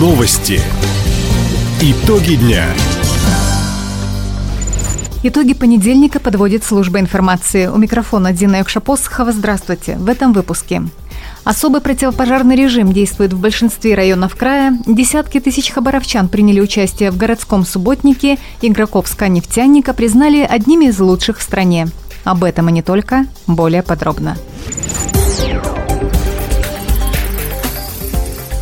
Новости. Итоги дня. Итоги понедельника подводит служба информации. У микрофона Дина Якшапосхова. Здравствуйте. В этом выпуске. Особый противопожарный режим действует в большинстве районов края. Десятки тысяч хабаровчан приняли участие в городском субботнике. Игроков «Ска-нефтяника» признали одними из лучших в стране. Об этом и не только. Более подробно.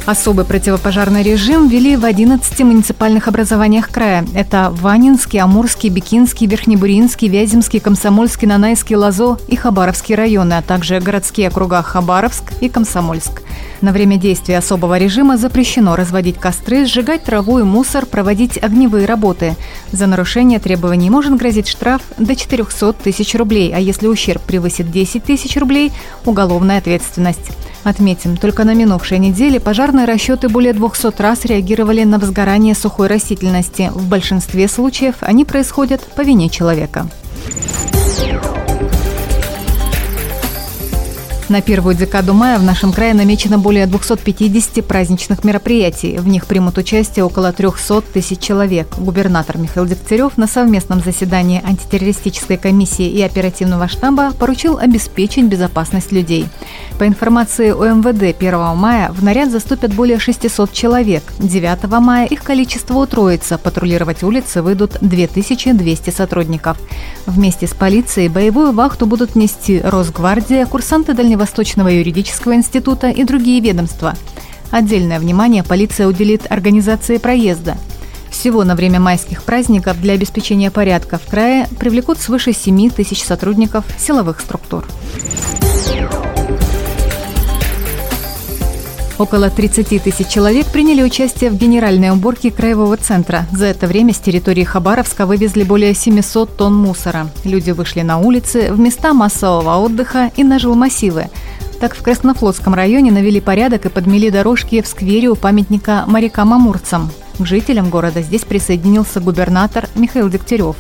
Особый противопожарный режим ввели в 11 муниципальных образованиях края. Это Ванинский, Амурский, Бикинский, Верхнебуринский, Вяземский, Комсомольский, Нанайский, Лазо и Хабаровский районы, а также городские округа Хабаровск и Комсомольск. На время действия особого режима запрещено разводить костры, сжигать траву и мусор, проводить огневые работы. За нарушение требований может грозить штраф до 400 тысяч рублей, а если ущерб превысит 10 тысяч рублей – уголовная ответственность. Отметим, только на минувшей неделе пожарные расчеты более 200 раз реагировали на возгорание сухой растительности. В большинстве случаев они происходят по вине человека. На первую декаду мая в нашем крае намечено более 250 праздничных мероприятий. В них примут участие около 300 тысяч человек. Губернатор Михаил Дегтярев на совместном заседании антитеррористической комиссии и оперативного штаба поручил обеспечить безопасность людей. По информации ОМВД 1 мая в наряд заступят более 600 человек. 9 мая их количество утроится. Патрулировать улицы выйдут 2200 сотрудников. Вместе с полицией боевую вахту будут нести Росгвардия, курсанты Дальневосточного Восточного юридического института и другие ведомства. Отдельное внимание полиция уделит организации проезда. Всего на время майских праздников для обеспечения порядка в крае привлекут свыше 7 тысяч сотрудников силовых структур. Около 30 тысяч человек приняли участие в генеральной уборке краевого центра. За это время с территории Хабаровска вывезли более 700 тонн мусора. Люди вышли на улицы, в места массового отдыха и на жилмассивы. Так в Краснофлотском районе навели порядок и подмели дорожки в сквере у памятника морякам-амурцам. К жителям города здесь присоединился губернатор Михаил Дегтярев.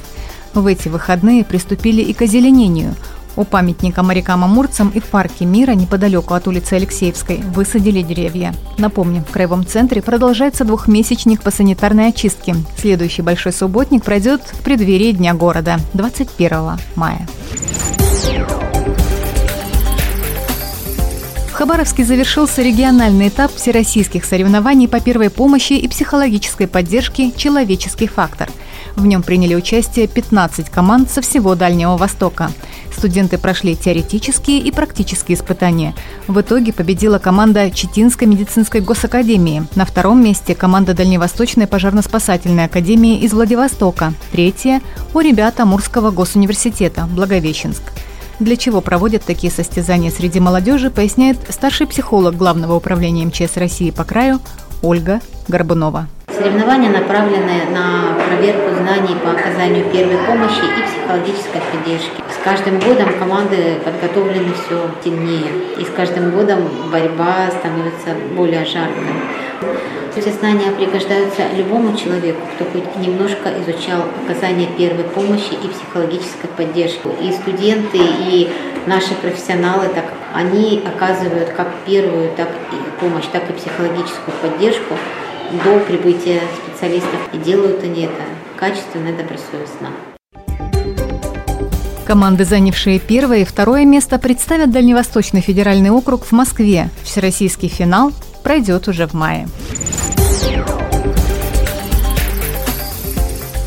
В эти выходные приступили и к озеленению – у памятника морякам-амурцам и в парке мира неподалеку от улицы Алексеевской высадили деревья. Напомним, в Краевом центре продолжается двухмесячник по санитарной очистке. Следующий большой субботник пройдет в преддверии Дня города 21 мая. В Хабаровске завершился региональный этап всероссийских соревнований по первой помощи и психологической поддержке «Человеческий фактор». В нем приняли участие 15 команд со всего Дальнего Востока. Студенты прошли теоретические и практические испытания. В итоге победила команда Читинской медицинской госакадемии. На втором месте команда Дальневосточной пожарно-спасательной академии из Владивостока. Третье – у ребят Амурского госуниверситета Благовещенск. Для чего проводят такие состязания среди молодежи, поясняет старший психолог Главного управления МЧС России по краю Ольга Горбунова. Соревнования направлены на проверку знаний по оказанию первой помощи и психологической поддержки. Каждым годом команды подготовлены все сильнее, и с каждым годом борьба становится более жаркой. Эти знания пригождаются любому человеку, кто хоть немножко изучал оказание первой помощи и психологической поддержки. И студенты, и наши профессионалы, так они оказывают как первую, так и помощь, так и психологическую поддержку до прибытия специалистов. И делают они это качественно и добросовестно. Команды, занявшие первое и второе место, представят Дальневосточный федеральный округ в Москве. Всероссийский финал пройдет уже в мае.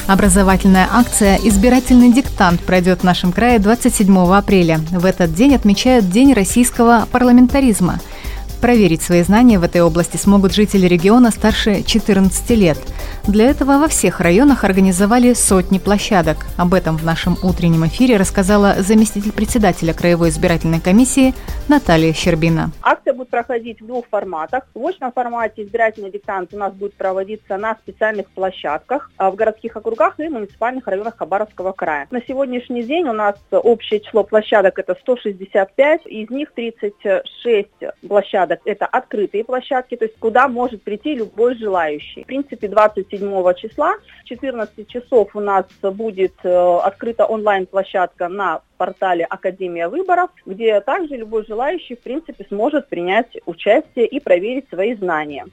Образовательная акция «Избирательный диктант» пройдет в нашем крае 27 апреля. В этот день отмечают День российского парламентаризма – Проверить свои знания в этой области смогут жители региона старше 14 лет. Для этого во всех районах организовали сотни площадок. Об этом в нашем утреннем эфире рассказала заместитель председателя Краевой избирательной комиссии Наталья Щербина. Акция будет проходить в двух форматах. В очном формате избирательный диктант у нас будет проводиться на специальных площадках а, в городских округах и муниципальных районах Хабаровского края. На сегодняшний день у нас общее число площадок это 165, из них 36 площадок площадок – это открытые площадки, то есть куда может прийти любой желающий. В принципе, 27 числа, 14 часов у нас будет э, открыта онлайн-площадка на портале Академия выборов, где также любой желающий, в принципе, сможет принять участие и проверить свои знания.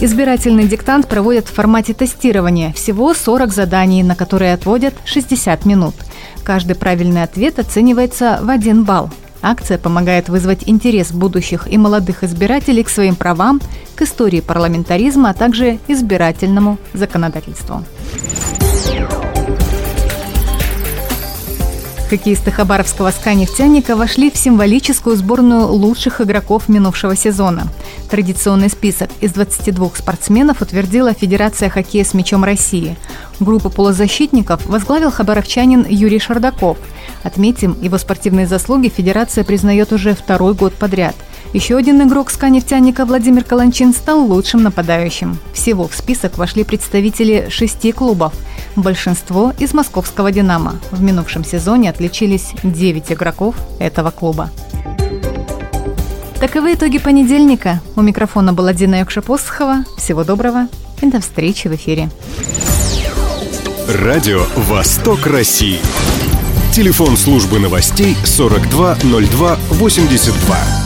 Избирательный диктант проводят в формате тестирования. Всего 40 заданий, на которые отводят 60 минут. Каждый правильный ответ оценивается в один балл. Акция помогает вызвать интерес будущих и молодых избирателей к своим правам, к истории парламентаризма, а также избирательному законодательству. Хоккеисты Хабаровского СКА «Нефтяника» вошли в символическую сборную лучших игроков минувшего сезона. Традиционный список из 22 спортсменов утвердила Федерация хоккея с мячом России. Группу полузащитников возглавил хабаровчанин Юрий Шардаков. Отметим, его спортивные заслуги Федерация признает уже второй год подряд – еще один игрок СКА «Нефтяника» Владимир Каланчин стал лучшим нападающим. Всего в список вошли представители шести клубов. Большинство из московского «Динамо». В минувшем сезоне отличились 9 игроков этого клуба. Таковы итоги понедельника. У микрофона была Дина Якшапосхова. Всего доброго и до встречи в эфире. Радио «Восток России». Телефон службы новостей 420282.